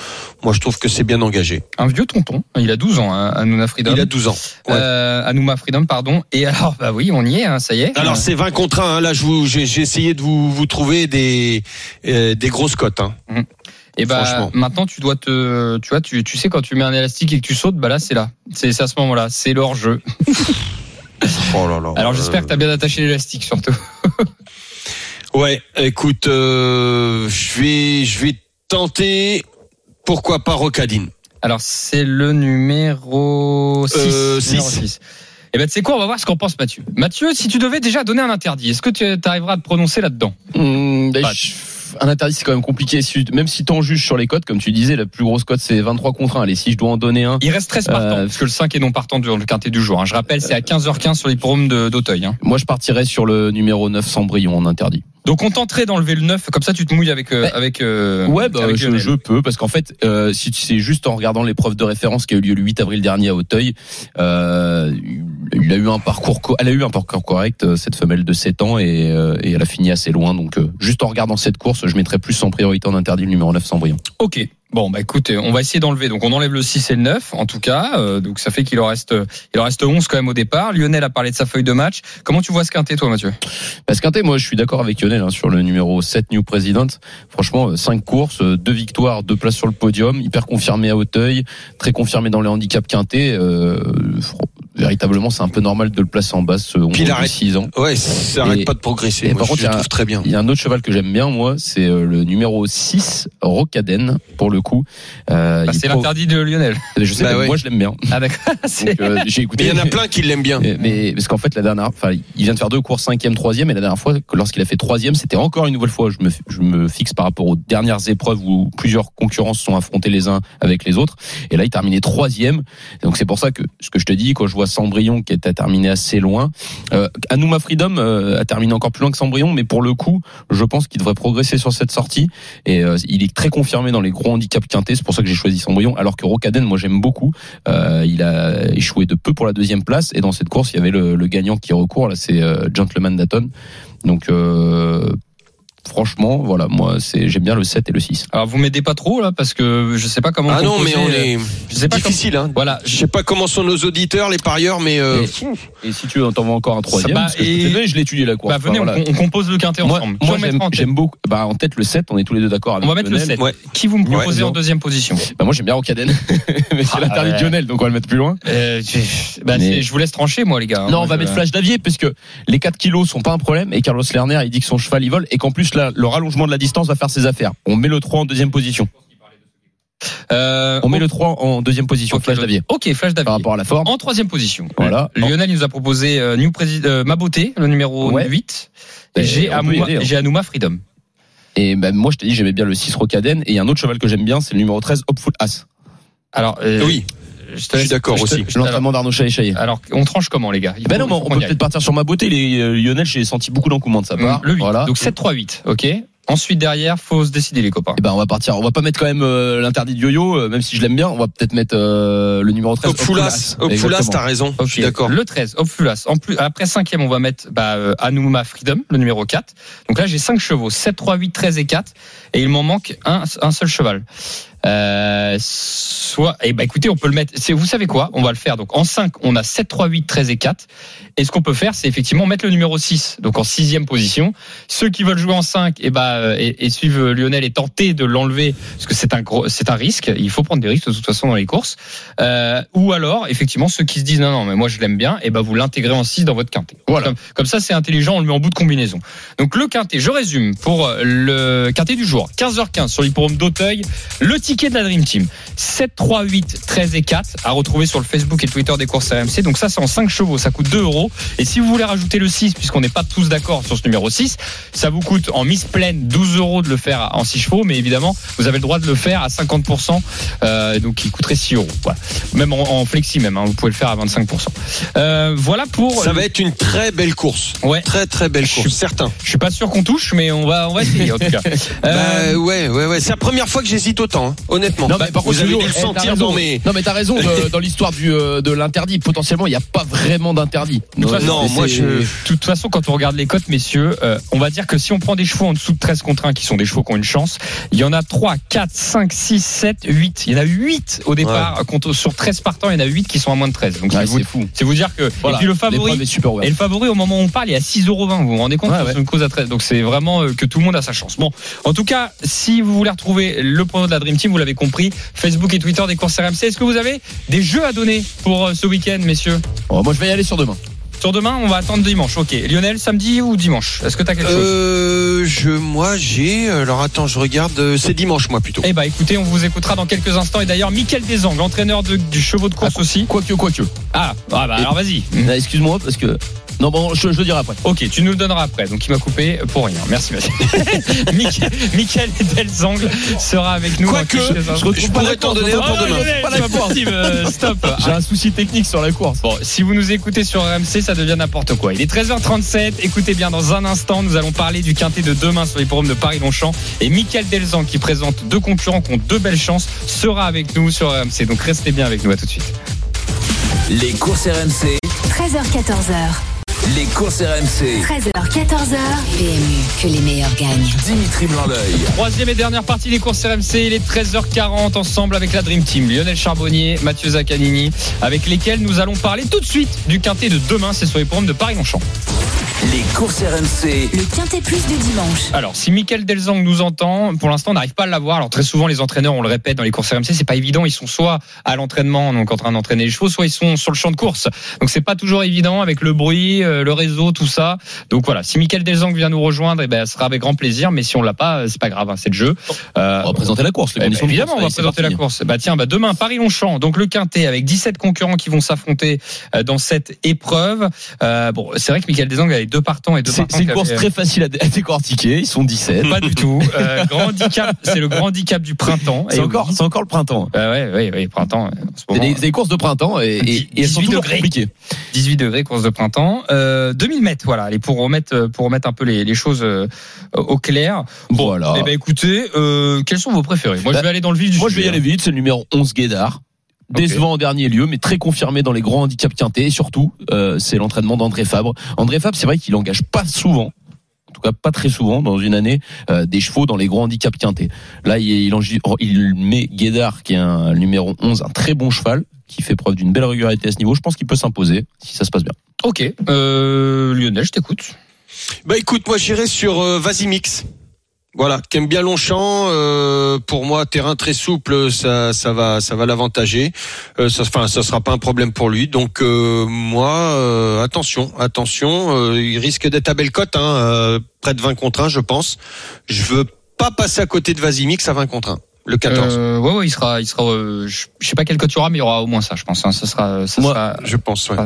moi je trouve que c'est bien engagé Un vieux tonton. Il a 12 ans, hein, Anouma Freedom. il a 12 ans Ouais. Euh, Anouma Freedom, pardon. Et alors, bah oui, on y est, hein, ça y est. Alors Euh, c'est 20 contre 1, hein. là j'ai essayé de vous vous trouver des euh, des grosses cotes hein. Et bah Franchement. maintenant tu dois te tu vois tu, tu sais quand tu mets un élastique et que tu sautes bah là c'est là c'est à ce moment-là c'est le hors-jeu. Oh là là. Alors j'espère que tu as bien attaché l'élastique surtout. Ouais, écoute euh, je vais je vais tenter pourquoi pas Rocadine. Alors c'est le numéro 6. Euh, six. Et ben tu sais quoi on va voir ce qu'en pense Mathieu. Mathieu si tu devais déjà donner un interdit est-ce que tu arriveras à te prononcer là-dedans? Pas. je- un interdit, c'est quand même compliqué. Si- Même si t'en juges sur les cotes, comme tu disais, la plus grosse cote, c'est 23 contre 1. Allez, si je dois en donner un. Il reste 13 partants Euh, parce que le 5 est non partant du le quintet du jour. hein. Je rappelle c'est à 15h15 sur l'hippodrome de d'Auteuil. hein. Moi, je partirais sur le numéro 9 Cendrillon en interdit. Donc on tenterait d'enlever le 9 comme ça tu te mouilles avec euh, Ouais. avec euh, Ouais, bah, avec je, peux, parce qu'en fait, euh, si tu sais juste en regardant l'épreuve de référence qui a eu lieu le 8 avril dernier à Auteuil, euh, il a eu un parcours, co- elle a eu un parcours correct, euh, cette femelle de 7 ans, et, euh, et elle a fini assez loin. Donc, euh, juste en regardant cette course, je mettrais plus en priorité en interdit le numéro 9 Cendrillon. Ok. Bon, bah écoutez, on va essayer d'enlever. Donc on enlève le 6 et le 9, en tout cas. Euh, donc ça fait qu'il en reste, il en reste 11 quand même au départ. Lionel a parlé de sa feuille de match. Comment tu vois ce quintet, toi, Mathieu? Parce qu'un moi, je suis d'accord avec Lionel hein, sur le numéro 7 New President. Franchement, 5 courses, 2 victoires, 2 places sur le podium, hyper confirmé à Auteuil, très confirmé dans les handicaps quintés. Euh, véritablement, c'est un peu normal de le placer en base, ce 11 Puis il arrête. 6 ans. Ouais, ça arrête Et- pas de progresser. et Moi, par je contre, le il y a- trouve très bien. Il y a un autre cheval que j'aime bien, moi, c'est euh, le numéro 6, Rocaden, pour le coup. Euh, Bah, C'est pro- l'interdit de Lionel. Je sais, Bah mais ouais. moi, je l'aime bien. Ah d'accord. Euh, j'ai Mais écouté. il y en a plein qui l'aiment bien. Mais, mais- parce qu'en fait la dernière, enfin il vient de faire deux courses cinquième, troisième, et la dernière fois, lorsqu'il a fait troisième, c'était encore une nouvelle fois. Je me, je me fixe par rapport aux dernières épreuves où plusieurs concurrents se sont affrontés les uns avec les autres. Et là, il terminait troisième. Donc c'est pour ça que ce que je te dis, quand je vois Cendrillon qui est à terminer assez loin, euh, Anouma Freedom euh, a terminé encore plus loin que Cendrillon, mais pour le coup, je pense qu'il devrait progresser sur cette sortie. Et euh, il est très confirmé dans les gros handicaps quintés. C'est pour ça que j'ai choisi Cendrillon. Alors que Rocaden, moi j'aime beaucoup. Euh, il a échoué de peu pour la deuxième place et dans cette course il y avait le, gagnant qui recourt là c'est Gentleman Datton donc franchement, voilà, moi, c'est j'aime bien le 7 et le 6. Alors vous m'aidez pas trop là parce que je sais pas comment. Ah non, mais on euh, est Je sais pas difficile. Hein. Voilà. Je sais pas comment sont nos auditeurs, les parieurs, mais euh, Et si tu veux, t'en vois encore un troisième, bah, et- peux te donner, je l'ai étudié la course. Bah venez, Enfin, on- voilà. on, compose le quintet Moi, ensemble. moi j'aime, beaucoup. Bah, en tête le 7, on est tous les deux d'accord. avec On va mettre le Lionel. 7. Ouais. Qui vous me Ouais, proposez en non. deuxième position? Bah, moi j'aime bien Rocaden, mais c'est Ah, l'interdit ouais. de Lionel, donc on va le mettre plus loin. euh, je- bah, Mais- Je vous laisse trancher moi les gars. Non, Moi, on va mettre Flash Davier parce que les 4 kilos sont pas un problème et Carlos Lerner il dit que son cheval il vole et qu'en plus là, le rallongement de la distance va faire ses affaires. On met le 3 en deuxième position. Euh, On met le 3 en deuxième position, ok, Flash Davier. Ok, Flash Davier. Par rapport à la forme. En troisième position. Voilà. Lionel il nous a proposé euh, New euh, Ma Beauté, le numéro Ouais. 8. Et Et j'ai y Anouma, aller, hein. j'ai Anouma Freedom. Et ben moi je t'ai dit j'aimais bien le 6 Rocaden et un autre cheval que j'aime bien c'est le numéro 13 Hopeful As. Alors, euh, oui. Je te Je suis d'accord je aussi. je L'entraînement d'Arnaud Chaillé. alors, on tranche comment les gars Ben non, on qu'on peut peut-être partir sur ma beauté. Les euh, Lionel, j'ai senti beaucoup d'engouement de sa part. Le 8. Voilà. Donc 7-3-8, ok. Ensuite derrière, faut se décider les copains. Eh ben on va partir. On va pas mettre quand même euh, l'interdit de yo-yo, euh, même si je l'aime bien. On va peut-être mettre euh, le numéro 13. Hopefoulas, Hopefoulas, Exactement. t'as raison. Je Ok. suis d'accord. Le 13, Opfulas. En plus, après cinquième, on va mettre bah, euh, Anouma Freedom, le numéro 4. Donc là, j'ai 5 chevaux, 7, 3, 8, 13 et 4. Et il m'en manque un, un seul cheval. Euh, soit, eh ben, écoutez, on peut le mettre. C'est, vous savez quoi? On va le faire. Donc, en 5, on a 7, 3, 8, 13 et 4. Et ce qu'on peut faire, c'est effectivement mettre le numéro 6. Donc, en sixième position. Ceux qui veulent jouer en 5, et bah, euh, et, et suivre Lionel et tenter de l'enlever, parce que c'est un gros, c'est un risque. Il faut prendre des risques de toute façon dans les courses. Euh, ou alors, effectivement, ceux qui se disent non, non, mais moi je l'aime bien, et ben vous l'intégrez en 6 dans votre quintet. Voilà. Comme, comme ça, c'est intelligent, on le met en bout de combinaison. Donc le quintet, je résume pour euh, le quintet du jour, 15h15 sur l'hipporome d'Auteuil, le ticket de la Dream Team, 7, 3, 8, 13 et 4 à retrouver sur le Facebook et Twitter des courses RMC. Donc ça, c'est en 5 chevaux, ça coûte 2 euros. Et si vous voulez rajouter le 6, puisqu'on n'est pas tous d'accord sur ce numéro 6, ça vous coûte en mise pleine 12 euros de le faire en 6 chevaux, mais évidemment, vous avez le droit de le faire à 50%, euh, donc il coûterait 6 euros. Voilà. Même en, en flexi même, hein, vous pouvez le faire à 25%. Euh, voilà pour. Ça va être une très belle course. Ouais. Très très belle Je suis- course, certain. Je suis pas sûr qu'on touche, mais on va, on va essayer en tout cas. Euh, Bah ouais, ouais, ouais. C'est la première fois que j'hésite autant, hein, honnêtement. Non, mais par vous contre, avez Yo-Yo, dû le eh, sentir dans mes. Non, mais t'as raison. de- dans l'histoire du euh, de l'interdit, potentiellement, il n'y a pas vraiment d'interdit. façon, non, moi, je- De toute façon, quand on regarde les cotes, messieurs, euh, on va dire que si on prend des chevaux en dessous de 13 contre 1, qui sont des chevaux qui ont une chance, il y en a 3, 4, 5, 6, 7, 8. Il y en a 8 au départ. Contre, sur 13 partants, il y en a 8 qui sont à moins de 13. Donc Ouais, c'est vous, fou. c'est vous dire que. Voilà. Et puis le favori. Super Et le favori, au moment où on parle, il est à 6,20€. Vous vous rendez compte Ouais, C'est une cause à 13. Donc c'est vraiment euh, que tout le monde a sa chance. Bon, en tout cas, si vous voulez retrouver le prono de la Dream Team, vous l'avez compris, Facebook et Twitter des courses RMC. Est-ce que vous avez des jeux à donner pour euh, ce week-end, messieurs? Oh, moi, je vais y aller sur demain. Sur demain, on va attendre dimanche. Ok. Lionel, samedi ou dimanche? Est-ce que tu as quelque chose? Euh, je, moi, j'ai. Alors attends, je regarde. euh, C'est dimanche, moi plutôt. Eh bah écoutez, on vous écoutera dans quelques instants. Et d'ailleurs, Mickaël Desangles, entraîneur de- du chevaux de course aussi. Quoique, quoique. Ah, ah bah alors vas-y. Ah, Excuse-moi, parce que. Non, bon, je, je le dirai après. Ok, tu nous le donneras après. Donc il m'a coupé pour rien. Merci, merci. Mickaël Mickaël Delzangle sera avec nous. Quoique, je retrouve Je pas pourrais t'en donner un pour Oh, demain. Pas la possible. euh, Stop. J'ai un souci technique sur la course. Bon, si vous nous écoutez sur RMC, ça devient n'importe quoi. Il est 13h37. Écoutez bien, dans un instant, nous allons parler du quintet de demain sur les forums de Paris-Longchamp. Et Michael Delzan, qui présente deux concurrents qui ont deux belles chances, sera avec nous sur RMC. Donc restez bien avec nous. À tout de suite. Les courses RMC, 13h14h. Les courses RMC. 13h14h. PMU, que les meilleurs gagnent. Dimitri Blanc-L'œil. Troisième et dernière partie des courses RMC. Il est 13h40 ensemble avec la Dream Team. Lionel Charbonnier, Mathieu Zaccanini, avec lesquels nous allons parler tout de suite du quintet de demain. C'est sur les forums de Paris-Longchamp. Les courses RMC, Le quintet plus du dimanche. Alors, si Michael Delzang nous entend, pour l'instant, on n'arrive pas à l'avoir. Alors, très souvent, les entraîneurs, on le répète dans les courses RMC, c'est pas évident. Ils sont soit à l'entraînement, donc en train d'entraîner les chevaux, soit ils sont sur le champ de course. Donc, c'est pas toujours évident avec le bruit, euh, le réseau, tout ça. Donc, voilà. Si Michael Delzang vient nous rejoindre, eh ben, ce sera avec grand plaisir. Mais si on l'a pas, euh, c'est pas grave, hein, c'est le jeu. Euh, On va présenter la course, les eh ben, évidemment, course. on va c'est présenter la course. Bah tiens, bah demain Paris-Longchamp, donc le quintet avec 17 concurrents qui vont s'affronter euh, dans cette épreuve. Euh, bon, c'est vrai que Michael Desang avait deux partants et deux partants. c'est une course très facile à dé- à décortiquer. Ils sont 17. pas du tout. Euh, grand handicap, c'est le grand handicap du printemps. C'est encore, c'est encore le printemps. Euh, ouais, ouais, ouais, printemps. C'est des, des courses de printemps et, et- et elles sont 18 toujours degrés. compliquées. 18 degrés, course de printemps. Euh, 2000 mètres, voilà. Et pour remettre, euh, pour remettre un peu les, les choses euh, au clair. Bon, Voilà. Eh ben, écoutez, euh, quels sont vos préférés? Moi, Bah, je vais aller dans le vif du Moi, je vais y aller vite. C'est le numéro 11 Guédard. Décevant en dernier lieu, mais très confirmé dans les grands handicaps quintés. Et surtout, euh, c'est l'entraînement d'André Fabre. André Fabre, c'est vrai qu'il engage pas souvent. en tout cas pas très souvent dans une année, euh, des chevaux dans les gros handicaps quintés. Là, il, il met Guédard, qui est un numéro 11, un très bon cheval, qui fait preuve d'une belle régularité à ce niveau. Je pense qu'il peut s'imposer si ça se passe bien. Ok, euh, Lionel, je t'écoute. Bah écoute, moi j'irai sur euh, Vasimix. Voilà, qui aime bien Longchamp. Euh, pour moi, terrain très souple, ça, ça va, ça va l'avantager. Euh, ça, enfin, ça sera pas un problème pour lui. Donc euh, moi, euh, attention, attention. euh, il risque d'être à belle cote, hein, euh, près de 20 contre 1, je pense. Je veux pas passer à côté de Vasimix à 20 contre 1, le 14. Euh, ouais, ouais, il sera, il sera. euh, je sais pas quel code il y aura, mais il y aura au moins ça, je pense. hein. Ça sera, ça Moi, sera. je pense. Ouais.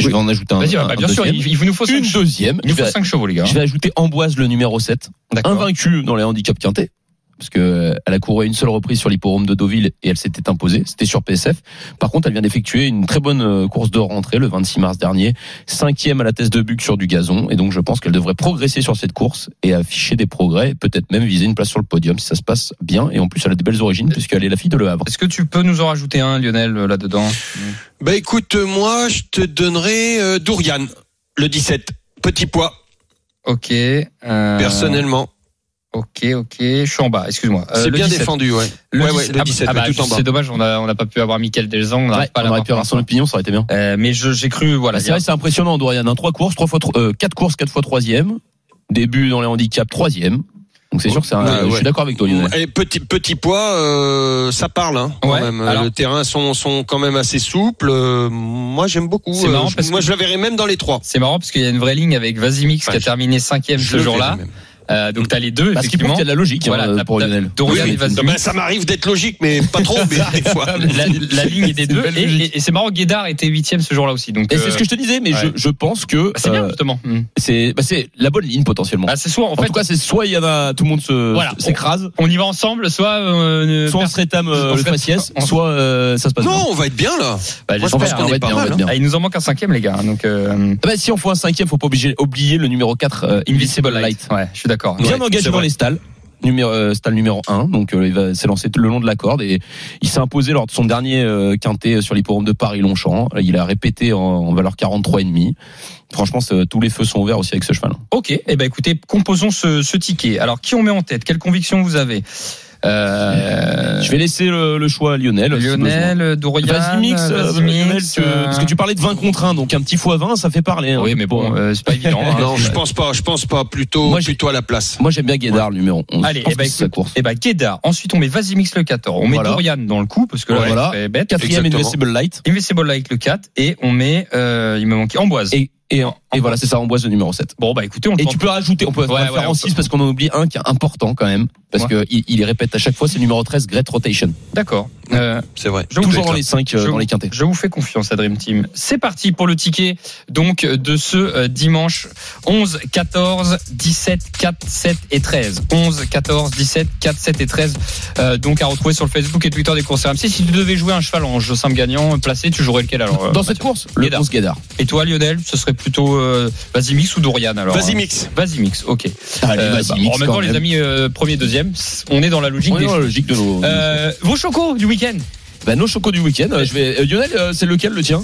Je vais en ajouter un. Vas-y, bah, un bien sûr, il, il nous faut Une cinq, deuxième. il nous faut vais, 5 chevaux, les gars. je vais ajouter Amboise, le numéro 7. D'accord. Invaincu dans les handicaps quintés. Parce que euh, elle a couru une seule reprise sur l'hipporome de Deauville et elle s'était imposée. C'était sur PSF. Par contre, elle vient d'effectuer une très bonne euh, course de rentrée le 26 mars dernier. Cinquième à la test de Buc sur du gazon. Et donc, je pense qu'elle devrait progresser sur cette course et afficher des progrès. Peut-être même viser une place sur le podium si ça se passe bien. Et en plus, elle a de belles origines puisqu'elle est la fille de Le Havre. Est-ce que tu peux nous en rajouter un, Lionel, euh, là-dedans? Bah écoute, moi, je te donnerai euh, Dourian, le 17. Petit poids, Ok. euh, personnellement. Ok, ok. Je suis en bas. Excuse-moi. Euh, C'est bien 17. défendu, ouais. Le ouais, ouais, 17. le 17, ah bah, ouais, tout en bas. C'est dommage, on a, on n'a pas pu avoir Michael Delzan. On Ouais, pas on aurait pu avoir son opinion, ça aurait été bien. Euh, mais je- j'ai cru, voilà. c'est vrai, c'est impressionnant, Dorian. Hein. Trois courses, trois fois, euh, quatre courses, quatre fois troisième. Début dans les handicaps, troisième. Donc c'est sûr que c'est un. Ouais, Je ouais. suis d'accord avec toi, Lionel. Et petit petit poids, euh, ça parle hein, quand Ouais, même. alors- le terrain sont sont quand même assez souples. Euh, moi j'aime beaucoup. C'est Euh, je- parce moi que- je la verrais même dans les trois. C'est marrant parce qu'il y a une vraie ligne avec Vasimix Enfin, qui a terminé cinquième ce jour-là. Euh, donc t'as les deux, Parce qu'il y a de la logique Voilà, hein, pour Lionel. Oui. Ben, ça m'arrive d'être logique, mais pas trop. mais des fois. la, la ligne est des deux. Et, logique. et- et c'est marrant, Guédard était huitième ce jour-là aussi. Donc Et euh, c'est ce que je te disais, mais je, ouais. je pense que bah, c'est bien euh, justement. Hmm. c'est bah, c'est la bonne ligne potentiellement. Bah, c'est soit en en fait, tout cas, c'est soit il y en a tout le monde Voilà. s'écrase, on y va ensemble, soit euh, soit on se rétame euh, le faciès, soit euh, ça se passe bien. Non, on va être bien là. Il nous en manque un cinquième, les gars. hein, Donc euh, Ah si on fait un cinquième, faut pas oublier le numéro 4 euh, Invisible Light. Ouais, je suis d'accord. Bien Ouais, engagé dans les stalles. Numéro, euh, stall numéro 1, donc euh, il va s'élancer le long de la corde et il s'est imposé lors de son dernier euh, quintet sur l'hipporome de Paris-Longchamp. Il a répété en, en valeur 43,5. Franchement, tous les feux sont ouverts aussi avec ce cheval. Ok, eh ben écoutez, composons ce, ce ticket. Alors, qui on met en tête? Quelle conviction vous avez? Euh, Je vais laisser le, le choix à Lionel. si besoin. Lionel, Dorian, Vas-y mix, euh, Vasimix, Lionel, tu- euh, parce que tu parlais de 20 contre 1, donc un petit fois 20, ça fait parler. hein. Oui, mais bon, euh, c'est pas évident. hein. Non, je pense pas. Je pense pas. Plutôt Moi, plutôt à la place. Moi j'aime bien Guédard, le numéro 11. Allez, pense eh ben, sa écoute, course. Eh ben, Guédard. Ensuite, on met Vasimix le 14. On met Voilà. Dorian dans le coup, parce que là, Ouais, voilà. c'est bête. Quatrième. Invisible Light. Invisible Like le 4. Et on met, euh, il me manque Amboise. Et, et, et voilà, c'est ça, on boise le numéro 7. Bon, bah écoutez, on Et tu peux rajouter, on peut Ouais, ouais, faire on en peut. 6 parce qu'on en oublie un qui est important quand même. Parce Ouais. que il, répète à chaque fois, c'est le numéro 13, Great Rotation. D'accord. Euh, C'est vrai. je vous Toujours fais- dans les 5 je dans les quintés. Je vous fais confiance à Dream Team. C'est parti pour le ticket donc de ce euh, dimanche 11, 14, 17, 4, 7 et 13. 11, 14, 17, 4, 7 et 13. Euh, donc à retrouver sur le Facebook et Twitter des courses RMC. Si tu devais jouer un cheval en jeu simple gagnant placé, tu jouerais lequel alors euh, Dans cette Mathieu course, le Guédard. 11 Guédard. Et toi Lionel, ce serait plutôt euh, Vasimix ou Dorian alors Vas-y hein mix. Ok. Allez, Euh, vas-y, bah, mix en même temps, les amis, euh, premier, deuxième, on est dans la logique On est des dans la logique de nos. Euh, vos chocos du week-end Bah, nos chocos du week-end. euh, Je vais. euh, Lionel, euh, c'est lequel le tien?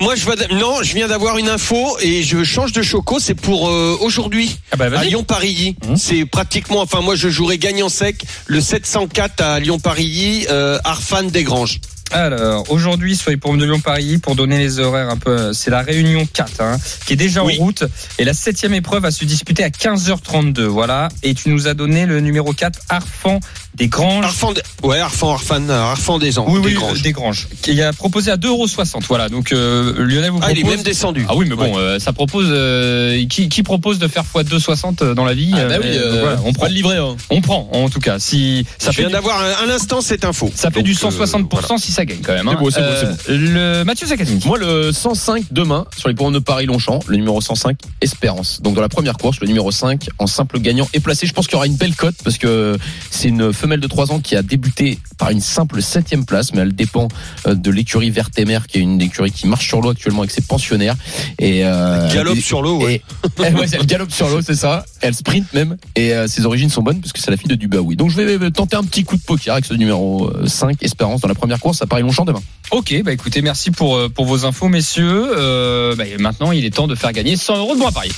Moi, je vais. Non, je viens d'avoir une info et je change de choco. C'est pour euh, aujourd'hui. Ah bah à vas-y. Lyon-Parilly. Hum. C'est pratiquement, enfin moi je jouerai gagnant sec le 704 à Lyon-Parilly, euh, Arfan Desgranges. Alors, aujourd'hui, les pommes de Lyon-Paris, pour donner les horaires un peu, c'est la réunion 4, hein, qui est déjà Oui. en route. Et la septième épreuve va se disputer à 15h32, voilà. Et tu nous as donné le numéro 4, Arfan des Granges. Arfan, des- ouais, Arfan, Arfan, euh, Arfan des Ans, oui, oui, Desgranges. euh, des Granges. Qui a proposé à 2,60€, voilà. Donc, euh, Lionel vous Ah, il est propose. même descendu. Ah oui, mais bon, euh, ça propose. euh, qui, qui propose de faire x 2,60 dans la vie Ah bah oui, donc voilà, on prend. le livret. hein. On prend, en tout cas. Si ça je fait viens d'avoir un, un instant cette info. ça fait Donc, du euh, 160% voilà. si ça gagne quand même. C'est hein. beau, c'est beau, c'est Euh, Le Mathieu Zacatini. Moi, le 105 demain sur les pommes de Paris-Longchamp, le numéro 105, Espérance. Donc dans la première course, le numéro 5 en simple gagnant est placé. Je pense qu'il y aura une belle cote parce que c'est une femelle de 3 ans qui a débuté par une simple septième place, mais elle dépend euh, de l'écurie Vertemer, qui est une écurie qui marche sur l'eau actuellement avec ses pensionnaires. Et euh, Galope et- sur l'eau, ouais. et- ouais, elle galope sur l'eau, c'est ça. Elle sprint même. Et euh, ses origines sont bonnes parce que c'est la fille de Dubaoui. Donc je vais tenter un petit coup de poker avec ce numéro euh, 5, Espérance, dans la première course à Paris-Longchamp demain. Ok, bah écoutez, merci pour, euh, pour vos infos, messieurs. Euh, bah, maintenant, il est temps de faire gagner 100 euros de bon à parier.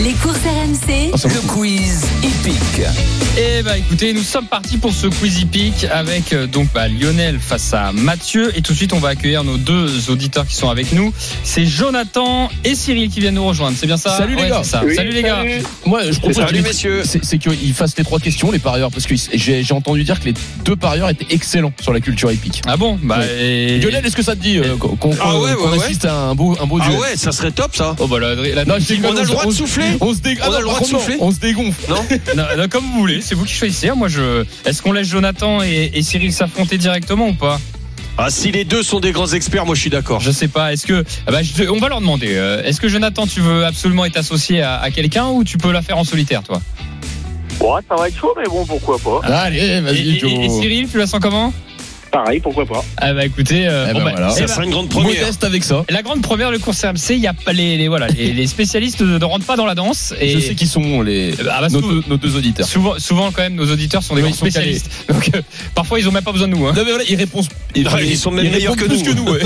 Les courses RMC, Le quiz hippique. Et bah écoutez, nous sommes partis pour ce quiz hippique avec euh, donc bah, Lionel face à Mathieu et tout de suite on va accueillir nos deux auditeurs qui sont avec nous. C'est Jonathan et Cyril qui viennent nous rejoindre. C'est bien ça Salut les Ouais, gars. c'est ça. Oui, salut les gars. salut. Moi, je propose Salut, messieurs. c'est qu'ils fassent les trois questions, les parieurs, parce que j'ai j'ai entendu dire que les deux parieurs étaient excellents sur la culture Ah bon Bah et... Lionel, est-ce que ça te dit euh, qu'on Ah ouais, ouais, qu'on ouais. assiste à un beau, un beau Ah duel ouais, ça serait top ça. Oh bah la, la- Non, je déconne, On a le droit de souffler On se dé- On a ah non, le droit par de contre, non, souffler On se dégonfle. Non Non, non, comme vous voulez, c'est vous qui choisissez. Moi, je. Est-ce qu'on laisse Jonathan et, et Cyril s'affronter directement ou pas? Ah si les deux sont des grands experts, moi je suis d'accord. Je sais pas. Est-ce que. ah bah, je- on va leur demander. euh, Est-ce que Jonathan, tu veux absolument être associé à, à quelqu'un ou tu peux la faire en solitaire, toi? Ouais, ça va être chaud, mais bon, pourquoi pas. Allez, vas-y, et- Joe. et Cyril, tu la sens comment? Pareil, pourquoi pas. Ah bah écoutez, euh, Eh bon, ben bah, voilà. eh Ça bah, serait une grande première. Modeste avec ça. la grande première de course RMC, il y a pas les, les voilà les, les spécialistes ne, rentrent pas dans la danse et Je sais qui sont les, Ah bah, nos, nos deux auditeurs. souvent souvent quand même nos auditeurs sont des Oui, grands spécialistes. Donc euh, parfois ils ont même pas besoin de nous. Hein. Non, mais voilà, ils répondent. Ah, ils sont même meilleurs que plus nous. que nous. ouais.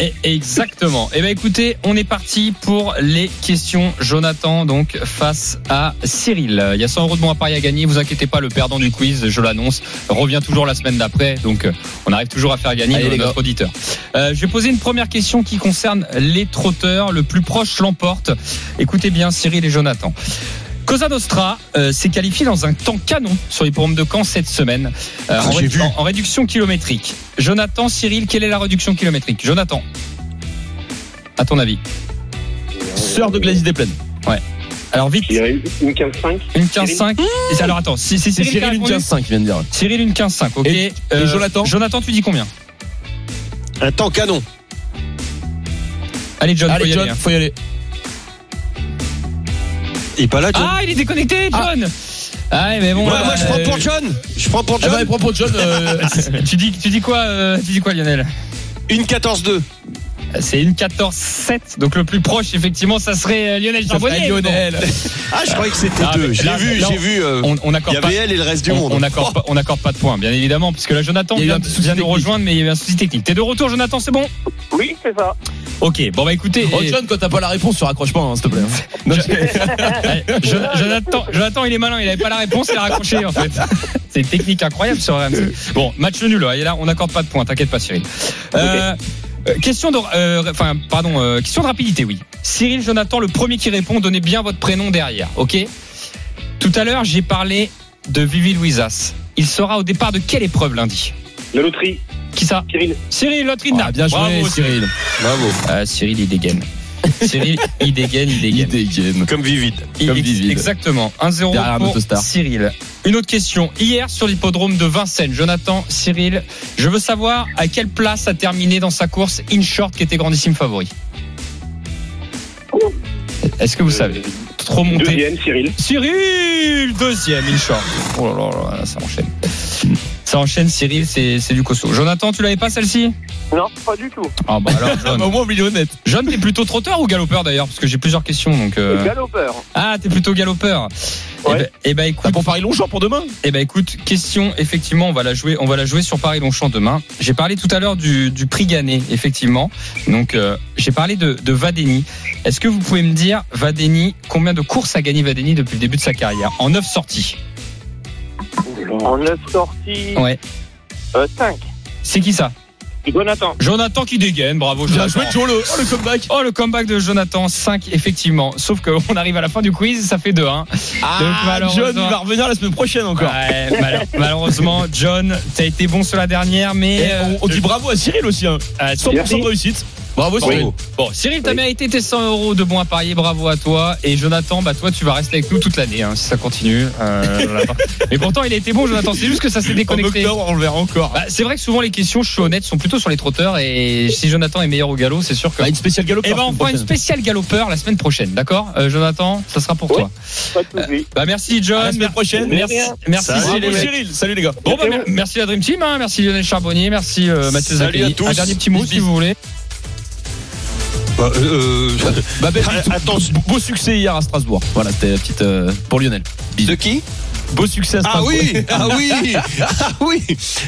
Et- exactement. Et ben écoutez, on est parti pour les questions. Jonathan donc face à Cyril. Il y a 100 euros de bons à parier à gagner. Vous inquiétez pas, le perdant du quiz, je l'annonce, revient toujours la semaine d'après. Donc euh, on arrive toujours à faire gagner Allez, notre auditeur. Euh, je vais poser une première question qui concerne les trotteurs. Le plus proche l'emporte. Écoutez bien, Cyril et Jonathan. Cosa Nostra euh, s'est qualifié dans un temps canon sur les forums de camp cette semaine euh, Ah, en, réduction kilométrique. Jonathan, Cyril, quelle est la réduction kilométrique? Jonathan, à ton avis Sœur de Gladys Desplaines. Alors vite, Je une 15-5. une 15-5. Et Alors attends, si c'est C'est Cyril, Cyril une répondu 15-5 qui vient de dire. Cyril une 15-5, ok. Et- et Jonathan Jonathan, tu dis combien? Un temps canon. Allez John, faut Allez, y John, aller, hein. faut y aller. Il est pas là, John Ah, il est déconnecté, John Ah, mais bon. Ouais, là, moi je prends euh, pour John. Je prends pour Ah bah, John. il prend pour John. euh, tu dis, tu dis quoi, euh, tu dis quoi, Lionel? Une 14-2. C'est une 14-7, donc le plus proche, effectivement, ça serait euh, Lionel Charbonnier. Lionel. Ah, je croyais que c'était Ah, deux. J'ai vu, j'ai vu. euh, On, on accorde y pas. avait elle et le reste du on- monde. On n'accorde pas, on n'accorde pas de points, bien évidemment, puisque là Jonathan vient, vient nous rejoindre, mais il y a eu un souci technique. T'es de retour, Jonathan, c'est bon? Oui, c'est ça. Ok, bon bah écoutez, Oh, et- John, quand t'as pas la réponse, tu raccroches pas, hein, s'il te plaît. hein. Jonathan, Jonathan, il est malin, il avait pas la réponse, il a raccroché en fait. C'est une technique incroyable sur RMC. Bon, match nul, là, et là on n'accorde pas de points, t'inquiète pas Cyril. Euh, euh, question de, euh, enfin, pardon, euh, question de rapidité, oui. Cyril, Jonathan, le premier qui répond, donnez bien votre prénom derrière, ok? Tout à l'heure, j'ai parlé de Vivi Louisas. Il sera au départ de quelle épreuve lundi? La loterie, Qui ça? Cyril. Cyril Lotrina. Ah, bien joué, Bravo, Cyril. Bravo. Ah, Cyril, il dégaine. Cyril, il dégaine, il dégaine. Il dégaine. Comme Vivid. Comme Vivid. Exactement. 1-0 Derrière pour. Cyril. Une autre question. Hier, sur l'hippodrome de Vincennes, Jonathan, Cyril, je veux savoir à quelle place a terminé dans sa course InShort qui était grandissime favori. Est-ce que vous savez? Trop monté. Deuxième, Cyril. Cyril, deuxième InShort. Oh là là là, ça enchaîne. Ça enchaîne, Cyril, c'est c'est du costaud. Jonathan, tu l'avais pas celle-ci? Non, pas du tout. Ah bah alors, John. bah, au moins, honnête. John, t'es plutôt trotteur ou galopeur d'ailleurs? Parce que j'ai plusieurs questions. Donc, euh, Galopeur. Ah, t'es plutôt galopeur. Eh Ouais. ben, eh ben, écoute, Ah, pour Paris Longchamp pour demain? Eh ben écoute, question effectivement, on va la jouer, on va la jouer sur Paris Longchamp demain. J'ai parlé tout à l'heure du, du prix gagné, effectivement. Donc euh, j'ai parlé de, de Vadeni. Est-ce que vous pouvez me dire Vadeni, combien de courses a gagné Vadeni depuis le début de sa carrière? En neuf sorties En 9 sorties, Ouais. 5. C'est qui ça? Jonathan. Jonathan qui dégaine, bravo Bien Jonathan. joué, Joe, le, oh, le comeback. Oh le comeback de Jonathan 5 effectivement. Sauf qu'on arrive à la fin du quiz, ça fait 2 hein. Ah, malheureusement- John, il va revenir la semaine prochaine encore. Ouais, mal- malheureusement John, t'as été bon sur la dernière mais Et euh, on, on dit bravo à Cyril aussi. Hein. euh, 100% de réussite. Bravo, Cyril. Bravo. Bon, Cyril, t'as Oui. mérité tes 100 euros de bons à parier, bravo à toi. Et Jonathan, bah toi, tu vas rester avec nous toute l'année, hein, si ça continue. Euh. Mais pourtant, il a été bon, Jonathan. C'est juste que ça s'est En déconnecté. octobre, on le verra encore. Bah, c'est vrai que souvent les questions, je suis honnête, sont plutôt sur les trotteurs. Et si Jonathan est meilleur au galop, c'est sûr que. Bah, une spéciale galopeur. Eh ben, on fera une spéciale galopeur la semaine prochaine, d'accord, Euh, Jonathan? Ça sera pour toi. Pas de soucis. Bah merci, À John. la semaine prochaine. Merci, merci, Salut, Cyril. Bravo, Cyril. Salut les gars. Bon, bah, mer- merci la Dream Team, hein. merci Lionel Charbonnier, merci euh, Mathieu Salut à tous. Un dernier petit mot si vous voulez. Bah, euh, Bah, Ah, victoire. attention. Beau succès hier à Strasbourg. Voilà, c'était la petite euh, pour Lionel. de qui? Beau succès. à Ah Strasbourg. oui, ah oui, ah oui,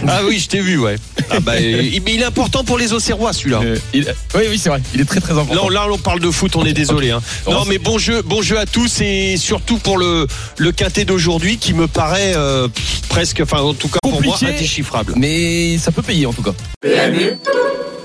ah oui, je t'ai vu, ouais. Ah bah, il- mais il est important pour les Auxerrois, celui-là. Euh, il- Oui, oui, c'est vrai. Il est très très important. Là, là, on parle de foot, on est désolé. Hein. Non, mais bon jeu, bon jeu à tous et surtout pour le le quintet d'aujourd'hui qui me paraît euh, presque, enfin en tout cas pour moi indéchiffrable. Mais ça peut payer en tout cas.